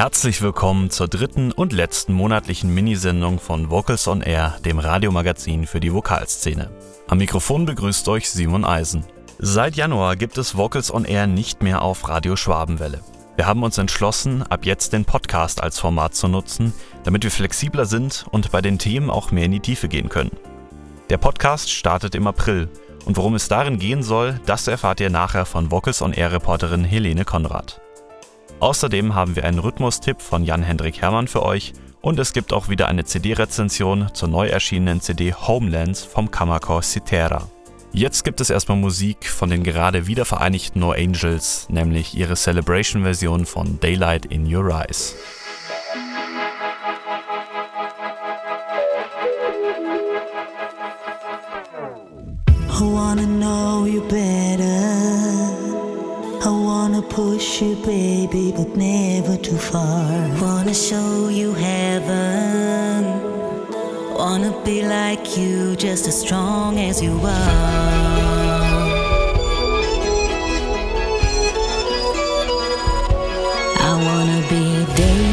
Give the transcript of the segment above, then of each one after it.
Herzlich willkommen zur dritten und letzten monatlichen Minisendung von Vocals on Air, dem Radiomagazin für die Vokalszene. Am Mikrofon begrüßt euch Simon Eisen. Seit Januar gibt es Vocals on Air nicht mehr auf Radio Schwabenwelle. Wir haben uns entschlossen, ab jetzt den Podcast als Format zu nutzen, damit wir flexibler sind und bei den Themen auch mehr in die Tiefe gehen können. Der Podcast startet im April und worum es darin gehen soll, das erfahrt ihr nachher von Vocals on Air Reporterin Helene Konrad. Außerdem haben wir einen Rhythmustipp von Jan-Hendrik Hermann für euch und es gibt auch wieder eine CD-Rezension zur neu erschienenen CD Homelands vom Kammerchor Citera. Jetzt gibt es erstmal Musik von den gerade wiedervereinigten No Angels, nämlich ihre Celebration-Version von Daylight in Your Eyes. I wanna know you better. I wanna push you, baby, but never too far. Wanna show you heaven. Wanna be like you, just as strong as you are. I wanna be daylight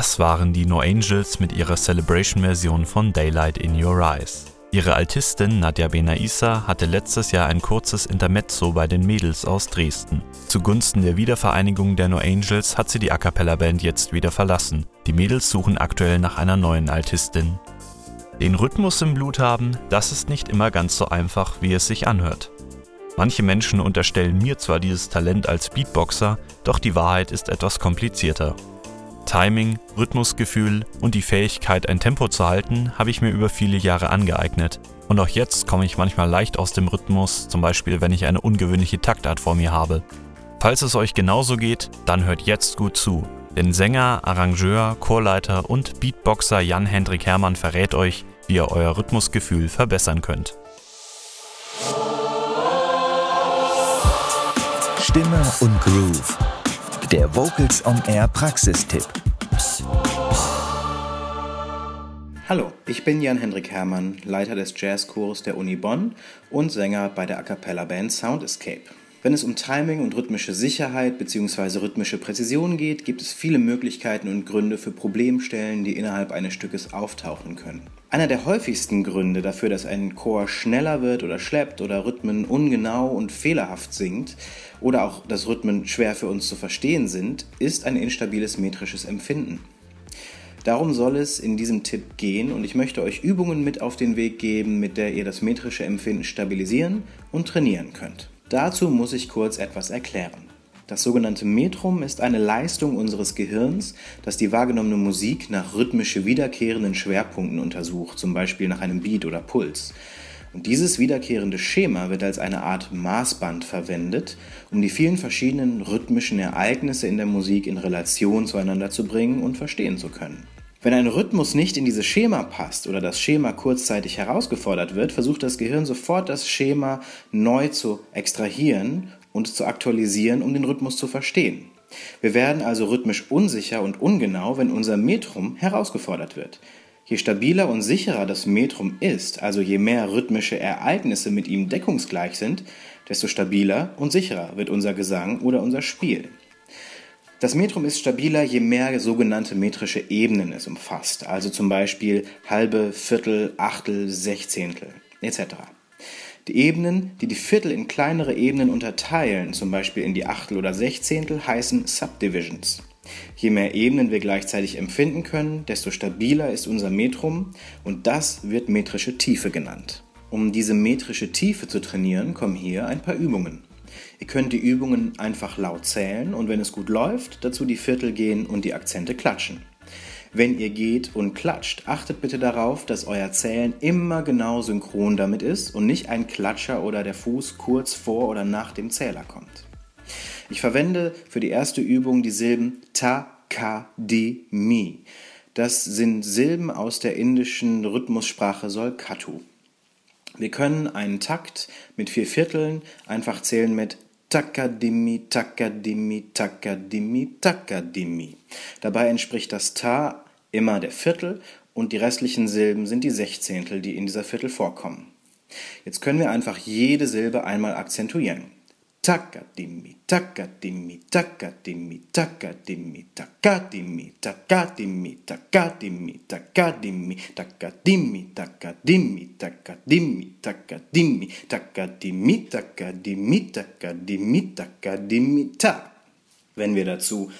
Das waren die No Angels mit ihrer Celebration-Version von Daylight in Your Eyes. Ihre Altistin Nadja Benaissa hatte letztes Jahr ein kurzes Intermezzo bei den Mädels aus Dresden. Zugunsten der Wiedervereinigung der No Angels hat sie die A cappella Band jetzt wieder verlassen. Die Mädels suchen aktuell nach einer neuen Altistin. Den Rhythmus im Blut haben, das ist nicht immer ganz so einfach, wie es sich anhört. Manche Menschen unterstellen mir zwar dieses Talent als Beatboxer, doch die Wahrheit ist etwas komplizierter. Timing, Rhythmusgefühl und die Fähigkeit, ein Tempo zu halten, habe ich mir über viele Jahre angeeignet. Und auch jetzt komme ich manchmal leicht aus dem Rhythmus, zum Beispiel wenn ich eine ungewöhnliche Taktart vor mir habe. Falls es euch genauso geht, dann hört jetzt gut zu. Denn Sänger, Arrangeur, Chorleiter und Beatboxer Jan-Hendrik Hermann verrät euch, wie ihr euer Rhythmusgefühl verbessern könnt. Stimme und Groove. Der Vocals on Air Praxistipp. Hallo, ich bin Jan-Hendrik Hermann, Leiter des Jazzchors der Uni Bonn und Sänger bei der A Cappella Band Sound Escape. Wenn es um Timing und rhythmische Sicherheit bzw. rhythmische Präzision geht, gibt es viele Möglichkeiten und Gründe für Problemstellen, die innerhalb eines Stückes auftauchen können. Einer der häufigsten Gründe dafür, dass ein Chor schneller wird oder schleppt oder Rhythmen ungenau und fehlerhaft singt oder auch dass Rhythmen schwer für uns zu verstehen sind, ist ein instabiles metrisches Empfinden. Darum soll es in diesem Tipp gehen und ich möchte euch Übungen mit auf den Weg geben, mit der ihr das metrische Empfinden stabilisieren und trainieren könnt. Dazu muss ich kurz etwas erklären. Das sogenannte Metrum ist eine Leistung unseres Gehirns, das die wahrgenommene Musik nach rhythmisch wiederkehrenden Schwerpunkten untersucht, zum Beispiel nach einem Beat oder Puls. Und dieses wiederkehrende Schema wird als eine Art Maßband verwendet, um die vielen verschiedenen rhythmischen Ereignisse in der Musik in Relation zueinander zu bringen und verstehen zu können. Wenn ein Rhythmus nicht in dieses Schema passt oder das Schema kurzzeitig herausgefordert wird, versucht das Gehirn sofort das Schema neu zu extrahieren und zu aktualisieren, um den Rhythmus zu verstehen. Wir werden also rhythmisch unsicher und ungenau, wenn unser Metrum herausgefordert wird. Je stabiler und sicherer das Metrum ist, also je mehr rhythmische Ereignisse mit ihm deckungsgleich sind, desto stabiler und sicherer wird unser Gesang oder unser Spiel. Das Metrum ist stabiler, je mehr sogenannte metrische Ebenen es umfasst, also zum Beispiel halbe, Viertel, Achtel, Sechzehntel etc. Die Ebenen, die die Viertel in kleinere Ebenen unterteilen, zum Beispiel in die Achtel oder Sechzehntel, heißen Subdivisions. Je mehr Ebenen wir gleichzeitig empfinden können, desto stabiler ist unser Metrum und das wird metrische Tiefe genannt. Um diese metrische Tiefe zu trainieren, kommen hier ein paar Übungen. Ihr könnt die Übungen einfach laut zählen und wenn es gut läuft, dazu die Viertel gehen und die Akzente klatschen. Wenn ihr geht und klatscht, achtet bitte darauf, dass euer Zählen immer genau synchron damit ist und nicht ein Klatscher oder der Fuß kurz vor oder nach dem Zähler kommt. Ich verwende für die erste Übung die Silben ta, ka, di, mi. Das sind Silben aus der indischen Rhythmussprache Solkatu. Wir können einen Takt mit vier Vierteln einfach zählen mit Takadimi, Takadimi, Takadimi, Takadimi. Dabei entspricht das Ta immer der Viertel und die restlichen Silben sind die Sechzehntel, die in dieser Viertel vorkommen. Jetzt können wir einfach jede Silbe einmal akzentuieren. Takadimi, takadimi, takadimi, takadimi, takadimi, takadimi, takadimi, takadimi, takadimi, takadimi, takadimi, takadimi, takadimi, takadimi, takadimi, takadimi, ta. Wenn wir dazu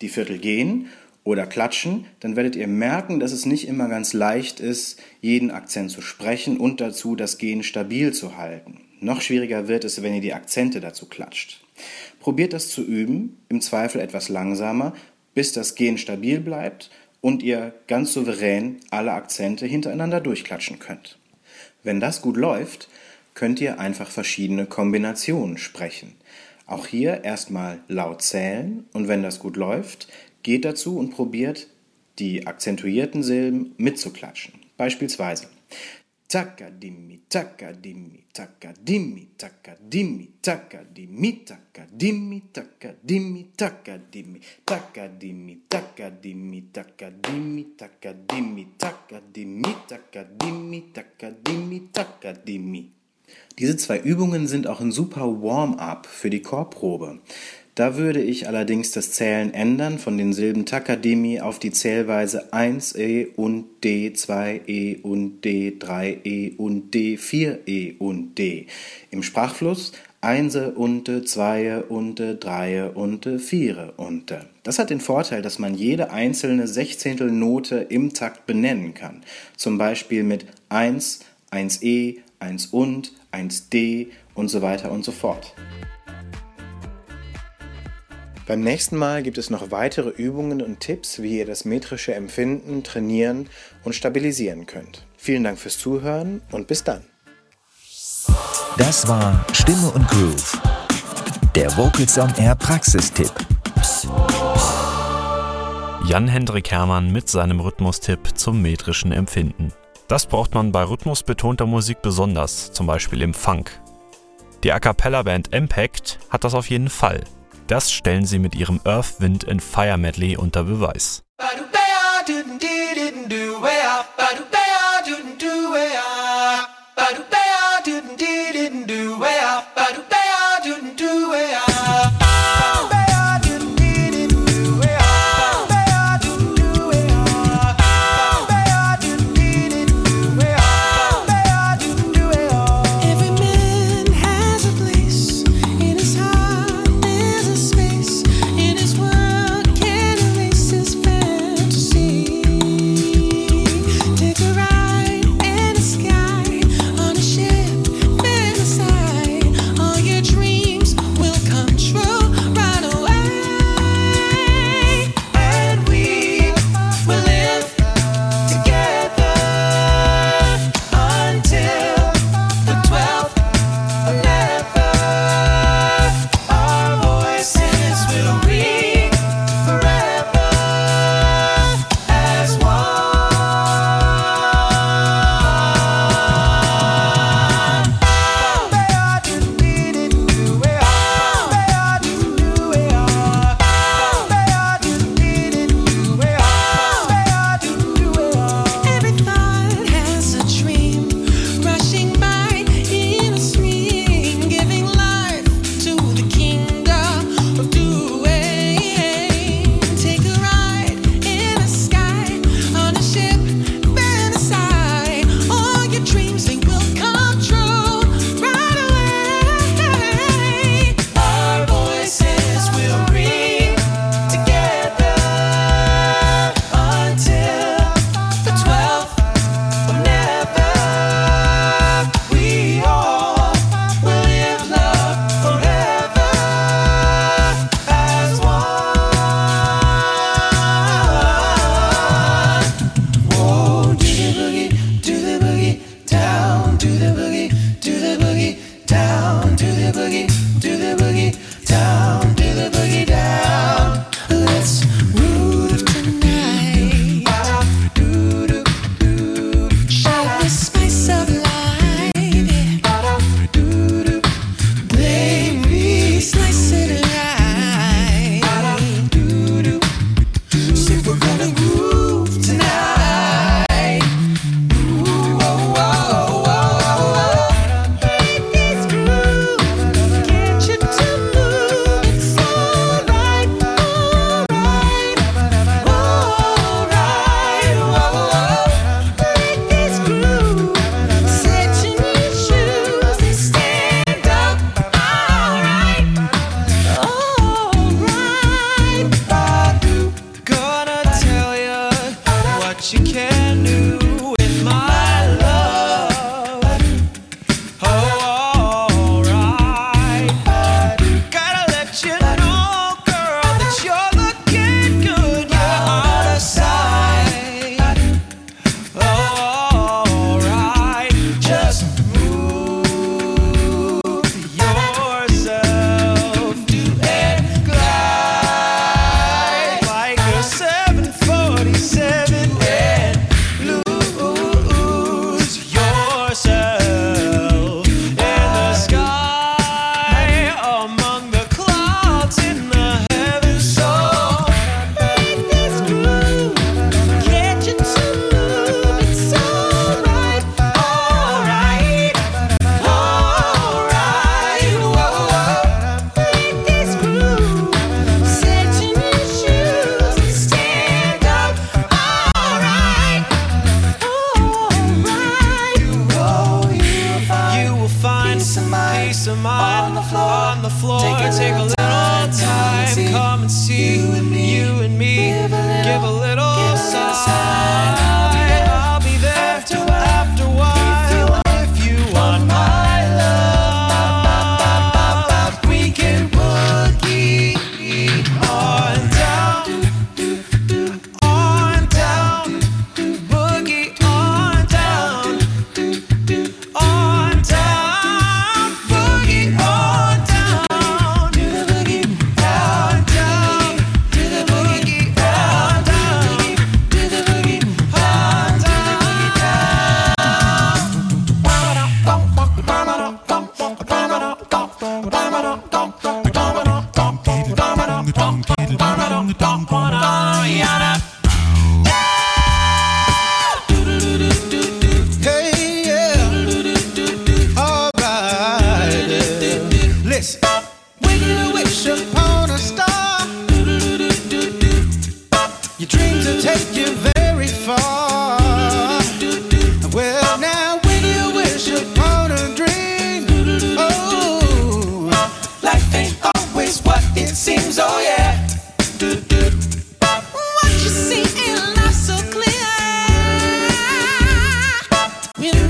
die Viertel gehen oder klatschen, dann werdet ihr merken, dass es nicht immer ganz leicht ist, jeden Akzent zu sprechen und dazu das Gehen stabil zu halten. Noch schwieriger wird es, wenn ihr die Akzente dazu klatscht. Probiert das zu üben, im Zweifel etwas langsamer, bis das Gehen stabil bleibt und ihr ganz souverän alle Akzente hintereinander durchklatschen könnt. Wenn das gut läuft, könnt ihr einfach verschiedene Kombinationen sprechen. Auch hier erstmal laut zählen und wenn das gut läuft, geht dazu und probiert die akzentuierten Silben mitzuklatschen. Beispielsweise Takadimi, takadimi, takadimi, takadimi, takadimi, takadimi, takadimi, takadimi, takadimi, takadimi, takadimi, takadimi, takadimi, takadimi, takadimi, takadimi. Diese zwei Übungen sind auch ein super Warm-up für die Chorprobe. Da würde ich allerdings das Zählen ändern von den Silben Takadimi auf die Zählweise 1e und D, 2e und D, 3e und D, 4e und D. Im Sprachfluss Einse unte, Zweie unte, Dreie unte, Viere unte. Das hat den Vorteil, dass man jede einzelne Sechzehntelnote im Takt benennen kann. Zum Beispiel mit 1, 1e, 1 und, 1d und so weiter und so fort. Beim nächsten Mal gibt es noch weitere Übungen und Tipps, wie ihr das metrische Empfinden trainieren und stabilisieren könnt. Vielen Dank fürs Zuhören und bis dann. Das war Stimme und Groove, der Vocals on Air Praxistipp. Jan-Hendrik Hermann mit seinem Rhythmustipp zum metrischen Empfinden. Das braucht man bei rhythmusbetonter Musik besonders, zum Beispiel im Funk. Die A Cappella-Band Impact hat das auf jeden Fall. Das stellen sie mit ihrem Earth, Wind and Fire Medley unter Beweis. Badubea,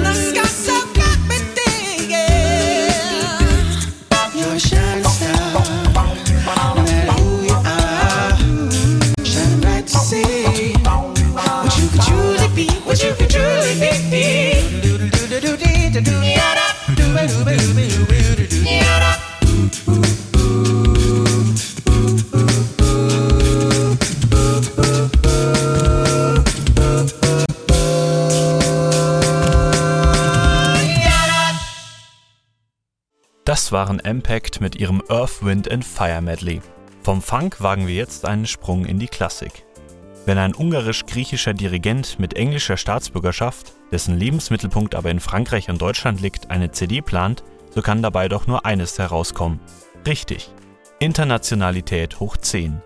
when the Das waren Impact mit ihrem Earth, Wind and Fire Medley. Vom Funk wagen wir jetzt einen Sprung in die Klassik. Wenn ein ungarisch-griechischer Dirigent mit englischer Staatsbürgerschaft, dessen Lebensmittelpunkt aber in Frankreich und Deutschland liegt, eine CD plant, so kann dabei doch nur eines herauskommen. Richtig. Internationalität hoch 10.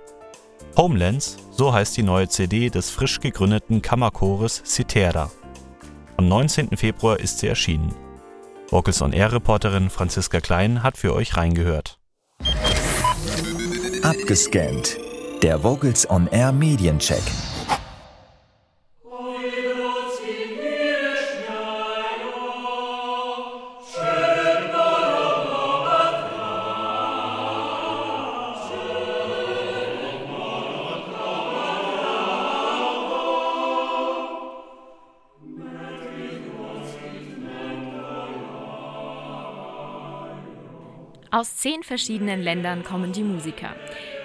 Homelands, so heißt die neue CD des frisch gegründeten Kammerchores Citera. Am 19. Februar ist sie erschienen. Vocals on Air Reporterin Franziska Klein hat für euch reingehört. Abgescannt. Der Vocals on Air Mediencheck. Zehn verschiedenen Ländern kommen die Musiker.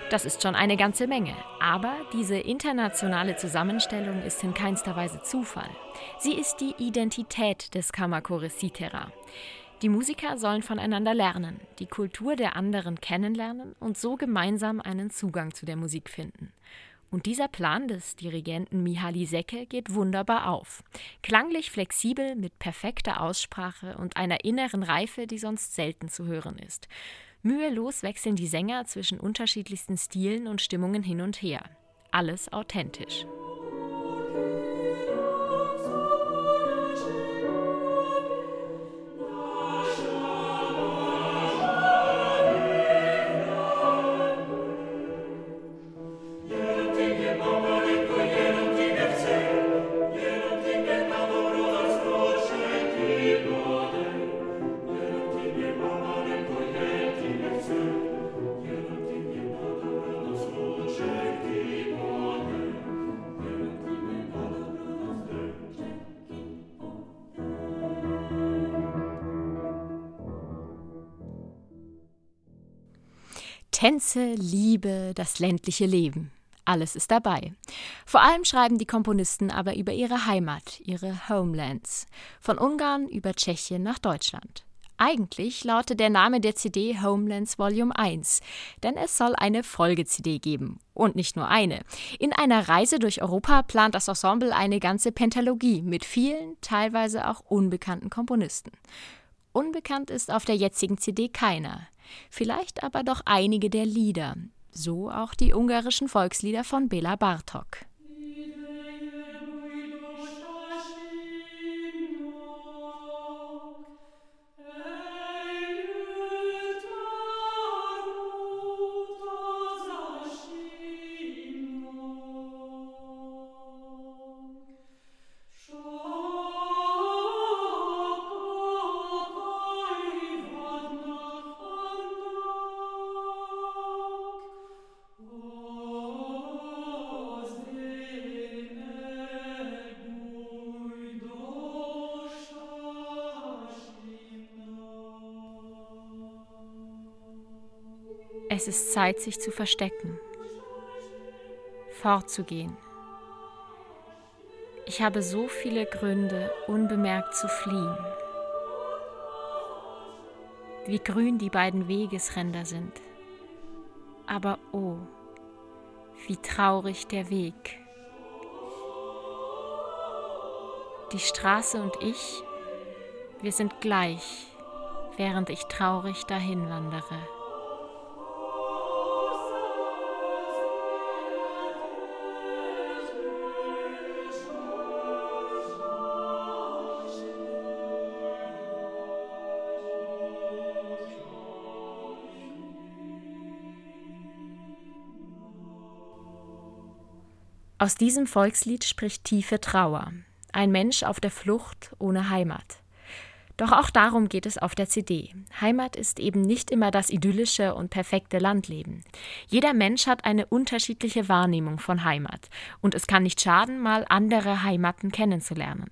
Das ist schon eine ganze Menge. Aber diese internationale Zusammenstellung ist in keinster Weise Zufall. Sie ist die Identität des Kammerchores Citera. Die Musiker sollen voneinander lernen, die Kultur der anderen kennenlernen und so gemeinsam einen Zugang zu der Musik finden. Und dieser Plan des Dirigenten Mihaly Secke geht wunderbar auf. Klanglich flexibel, mit perfekter Aussprache und einer inneren Reife, die sonst selten zu hören ist. Mühelos wechseln die Sänger zwischen unterschiedlichsten Stilen und Stimmungen hin und her. Alles authentisch. Tänze, Liebe, das ländliche Leben. Alles ist dabei. Vor allem schreiben die Komponisten aber über ihre Heimat, ihre Homelands. Von Ungarn über Tschechien nach Deutschland. Eigentlich lautet der Name der CD Homelands Volume 1, denn es soll eine Folge-CD geben. Und nicht nur eine. In einer Reise durch Europa plant das Ensemble eine ganze Pentalogie mit vielen, teilweise auch unbekannten Komponisten. Unbekannt ist auf der jetzigen CD keiner. Vielleicht aber doch einige der Lieder. So auch die ungarischen Volkslieder von Bela Bartok. Ist Zeit, sich zu verstecken, fortzugehen. Ich habe so viele Gründe, unbemerkt zu fliehen. Wie grün die beiden Wegesränder sind. Aber oh, wie traurig der Weg. Die Straße und ich, wir sind gleich, während ich traurig dahin wandere. Aus diesem Volkslied spricht tiefe Trauer. Ein Mensch auf der Flucht ohne Heimat. Doch auch darum geht es auf der CD. Heimat ist eben nicht immer das idyllische und perfekte Landleben. Jeder Mensch hat eine unterschiedliche Wahrnehmung von Heimat. Und es kann nicht schaden, mal andere Heimaten kennenzulernen.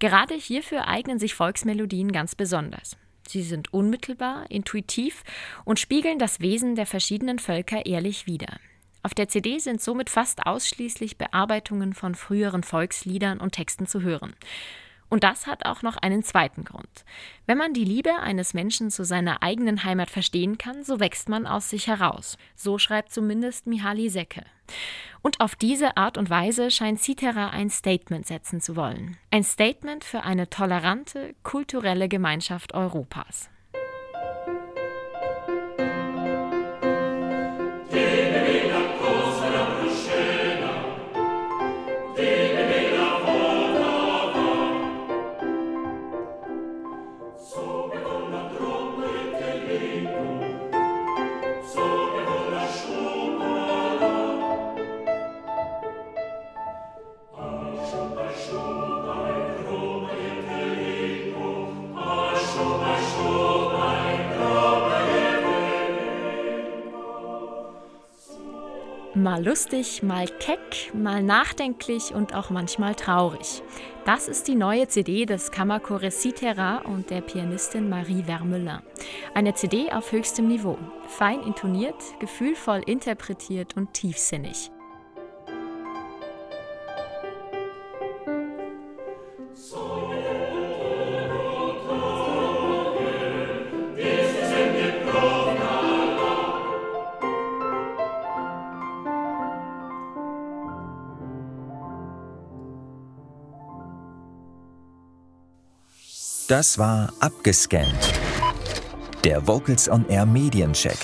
Gerade hierfür eignen sich Volksmelodien ganz besonders. Sie sind unmittelbar, intuitiv und spiegeln das Wesen der verschiedenen Völker ehrlich wider. Auf der CD sind somit fast ausschließlich Bearbeitungen von früheren Volksliedern und Texten zu hören. Und das hat auch noch einen zweiten Grund. Wenn man die Liebe eines Menschen zu seiner eigenen Heimat verstehen kann, so wächst man aus sich heraus. So schreibt zumindest Mihaly Secke. Und auf diese Art und Weise scheint Citera ein Statement setzen zu wollen. Ein Statement für eine tolerante, kulturelle Gemeinschaft Europas. Mal lustig, mal keck, mal nachdenklich und auch manchmal traurig. Das ist die neue CD des Kammerchores Citera und der Pianistin Marie Vermelin. Eine CD auf höchstem Niveau. Fein intoniert, gefühlvoll interpretiert und tiefsinnig. Das war abgescannt. Der Vocals on Air Mediencheck.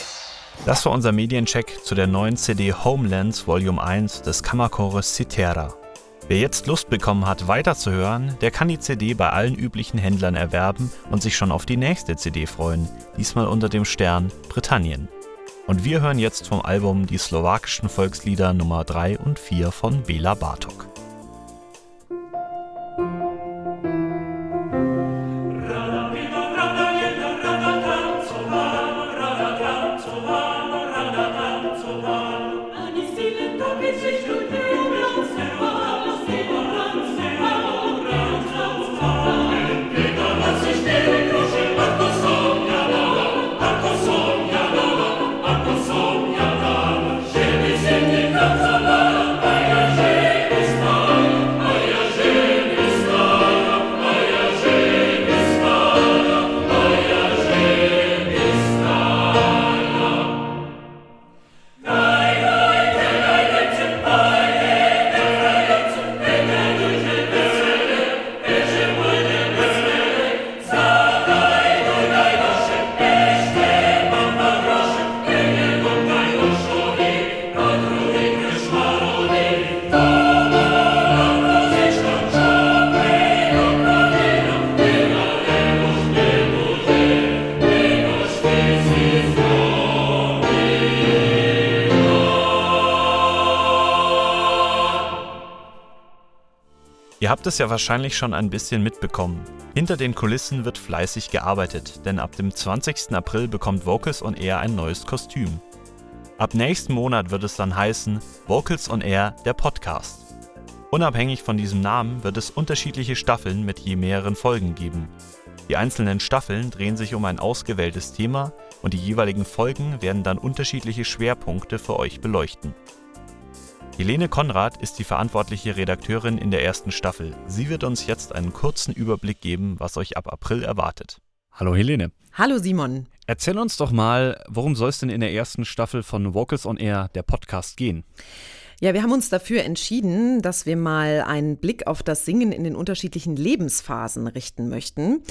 Das war unser Mediencheck zu der neuen CD Homelands Volume 1 des Kammerchores Citera. Wer jetzt Lust bekommen hat, weiterzuhören, der kann die CD bei allen üblichen Händlern erwerben und sich schon auf die nächste CD freuen, diesmal unter dem Stern Britannien. Und wir hören jetzt vom Album die slowakischen Volkslieder Nummer 3 und 4 von Bela Bartok. Habt es ja wahrscheinlich schon ein bisschen mitbekommen. Hinter den Kulissen wird fleißig gearbeitet, denn ab dem 20. April bekommt Vocals on Air ein neues Kostüm. Ab nächsten Monat wird es dann heißen Vocals on Air, der Podcast. Unabhängig von diesem Namen wird es unterschiedliche Staffeln mit je mehreren Folgen geben. Die einzelnen Staffeln drehen sich um ein ausgewähltes Thema und die jeweiligen Folgen werden dann unterschiedliche Schwerpunkte für euch beleuchten. Helene Konrad ist die verantwortliche Redakteurin in der ersten Staffel. Sie wird uns jetzt einen kurzen Überblick geben, was euch ab April erwartet. Hallo Helene. Hallo Simon. Erzähl uns doch mal, worum soll es denn in der ersten Staffel von Vocals on Air, der Podcast, gehen? Ja, wir haben uns dafür entschieden, dass wir mal einen Blick auf das Singen in den unterschiedlichen Lebensphasen richten möchten.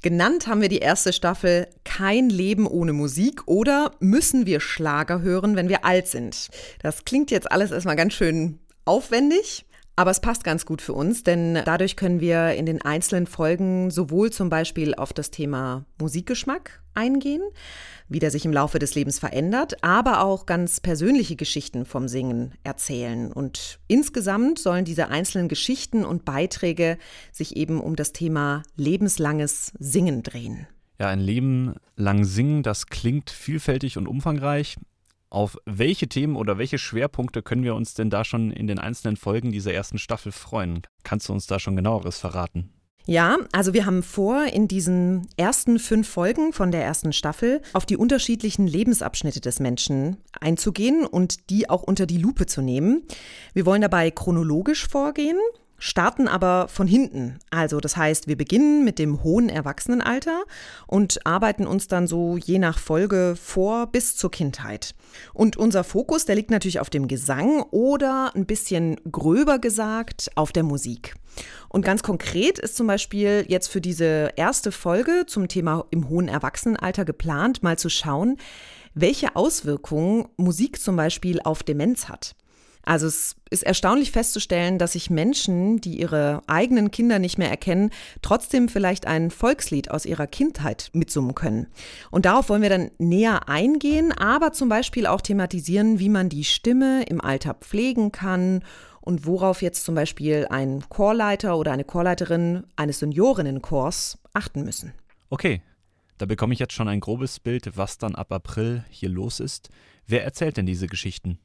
Genannt haben wir die erste Staffel Kein Leben ohne Musik oder müssen wir Schlager hören, wenn wir alt sind. Das klingt jetzt alles erstmal ganz schön aufwendig. Aber es passt ganz gut für uns, denn dadurch können wir in den einzelnen Folgen sowohl zum Beispiel auf das Thema Musikgeschmack eingehen, wie der sich im Laufe des Lebens verändert, aber auch ganz persönliche Geschichten vom Singen erzählen. Und insgesamt sollen diese einzelnen Geschichten und Beiträge sich eben um das Thema lebenslanges Singen drehen. Ja, ein Leben lang singen, das klingt vielfältig und umfangreich. Auf welche Themen oder welche Schwerpunkte können wir uns denn da schon in den einzelnen Folgen dieser ersten Staffel freuen? Kannst du uns da schon genaueres verraten? Ja, also wir haben vor, in diesen ersten fünf Folgen von der ersten Staffel auf die unterschiedlichen Lebensabschnitte des Menschen einzugehen und die auch unter die Lupe zu nehmen. Wir wollen dabei chronologisch vorgehen, starten aber von hinten. Also das heißt, wir beginnen mit dem hohen Erwachsenenalter und arbeiten uns dann so je nach Folge vor bis zur Kindheit. Und unser Fokus, der liegt natürlich auf dem Gesang oder ein bisschen gröber gesagt auf der Musik. Und ganz konkret ist zum Beispiel jetzt für diese erste Folge zum Thema im hohen Erwachsenenalter geplant, mal zu schauen, welche Auswirkungen Musik zum Beispiel auf Demenz hat. Also es ist erstaunlich festzustellen, dass sich Menschen, die ihre eigenen Kinder nicht mehr erkennen, trotzdem vielleicht ein Volkslied aus ihrer Kindheit mitsummen können. Und darauf wollen wir dann näher eingehen, aber zum Beispiel auch thematisieren, wie man die Stimme im Alter pflegen kann und worauf jetzt zum Beispiel ein Chorleiter oder eine Chorleiterin eines Seniorinnenchors achten müssen. Okay, da bekomme ich jetzt schon ein grobes Bild, was dann ab April hier los ist. Wer erzählt denn diese Geschichten?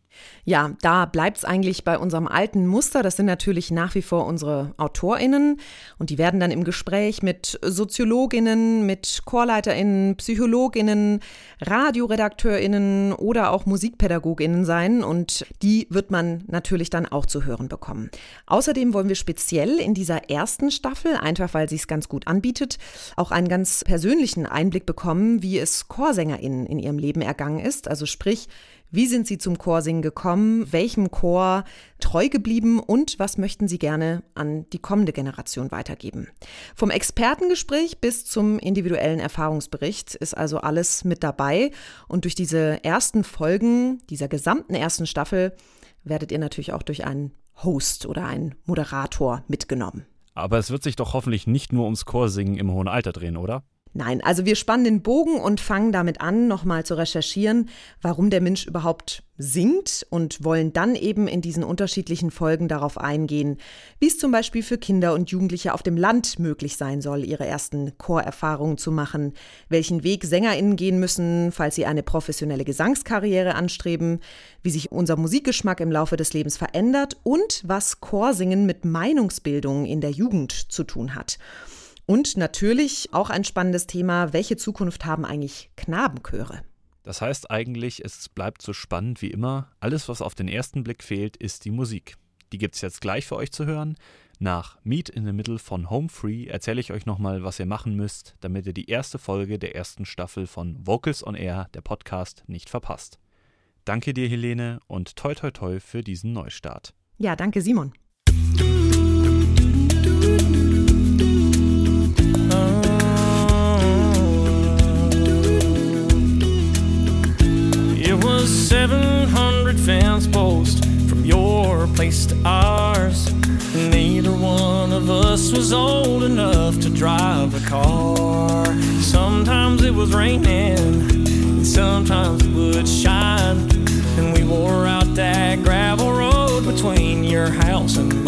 Ja, da bleibt es eigentlich bei unserem alten Muster. Das sind natürlich nach wie vor unsere AutorInnen und die werden dann im Gespräch mit SoziologInnen, mit ChorleiterInnen, PsychologInnen, RadioredakteurInnen oder auch MusikpädagogInnen sein und die wird man natürlich dann auch zu hören bekommen. Außerdem wollen wir speziell in dieser ersten Staffel, einfach weil sie es ganz gut anbietet, auch einen ganz persönlichen Einblick bekommen, wie es ChorsängerInnen in ihrem Leben ergangen ist. Also sprich, wie sind Sie zum Chorsingen gekommen? Welchem Chor treu geblieben? Und was möchten Sie gerne an die kommende Generation weitergeben? Vom Expertengespräch bis zum individuellen Erfahrungsbericht ist also alles mit dabei. Und durch diese ersten Folgen dieser gesamten ersten Staffel werdet ihr natürlich auch durch einen Host oder einen Moderator mitgenommen. Aber es wird sich doch hoffentlich nicht nur ums Chorsingen im hohen Alter drehen, oder? Nein, also wir spannen den Bogen und fangen damit an, nochmal zu recherchieren, warum der Mensch überhaupt singt und wollen dann eben in diesen unterschiedlichen Folgen darauf eingehen, wie es zum Beispiel für Kinder und Jugendliche auf dem Land möglich sein soll, ihre ersten Chorerfahrungen zu machen, welchen Weg SängerInnen gehen müssen, falls sie eine professionelle Gesangskarriere anstreben, wie sich unser Musikgeschmack im Laufe des Lebens verändert und was Chorsingen mit Meinungsbildung in der Jugend zu tun hat. Und natürlich auch ein spannendes Thema, welche Zukunft haben eigentlich Knabenchöre? Das heißt eigentlich, es bleibt so spannend wie immer. Alles, was auf den ersten Blick fehlt, ist die Musik. Die gibt's jetzt gleich für euch zu hören. Nach Meet in the Middle von Home Free erzähle ich euch nochmal, was ihr machen müsst, damit ihr die erste Folge der ersten Staffel von Vocals on Air, der Podcast, nicht verpasst. Danke dir, Helene, und toi toi toi für diesen Neustart. Ja, danke Simon. It 700 fence posts from your place to ours. Neither one of us was old enough to drive a car. Sometimes it was raining, and sometimes it would shine. And we wore out that gravel road between your house and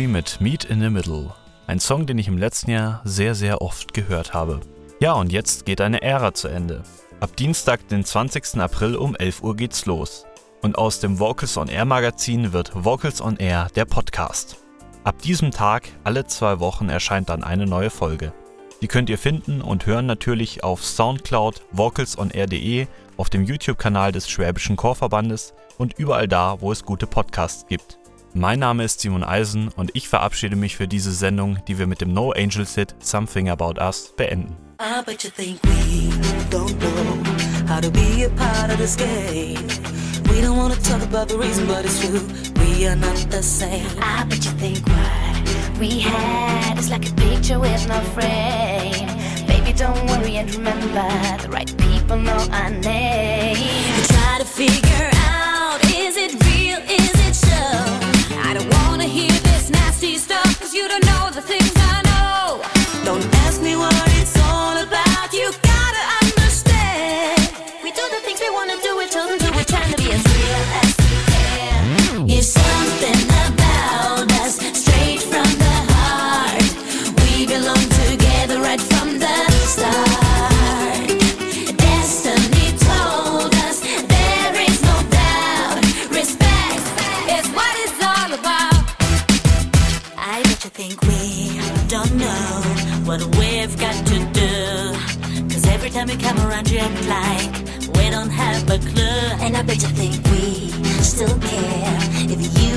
Free mit Meet in the Middle. Ein Song, den ich im letzten Jahr sehr, sehr oft gehört habe. Ja, und jetzt geht eine Ära zu Ende. Ab Dienstag, den 20. April um 11 Uhr geht's los. Und aus dem Vocals on Air Magazin wird Vocals on Air der Podcast. Ab diesem Tag, alle zwei Wochen, erscheint dann eine neue Folge. Die könnt ihr finden und hören natürlich auf Soundcloud, vocalsonair.de, auf dem YouTube-Kanal des Schwäbischen Chorverbandes und überall da, wo es gute Podcasts gibt. Mein Name ist Simon Eisen und ich verabschiede mich für diese Sendung, die wir mit dem No Angels Hit Something About Us beenden. I bet you think we don't know how to be a part of this game. We don't wanna talk about the reason, but it's true. We are not the same. I bet you think what we had is like a picture with no frame. Baby, don't worry and remember the right people know our name. You try to figure out is it real, is it so? Hear this nasty stuff, cause you don't know the things I know. Don't we come around, you act like we don't have a clue. And I bet you think we still care if you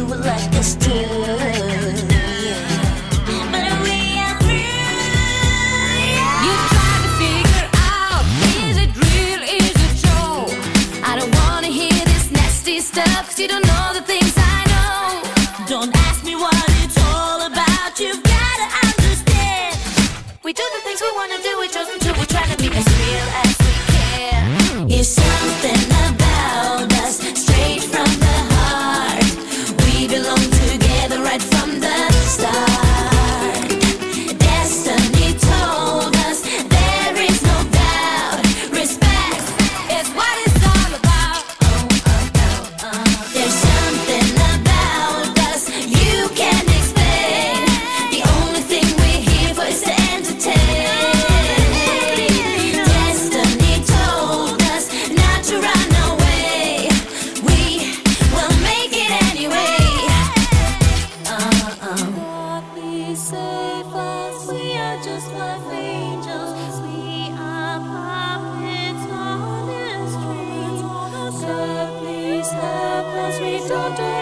don't do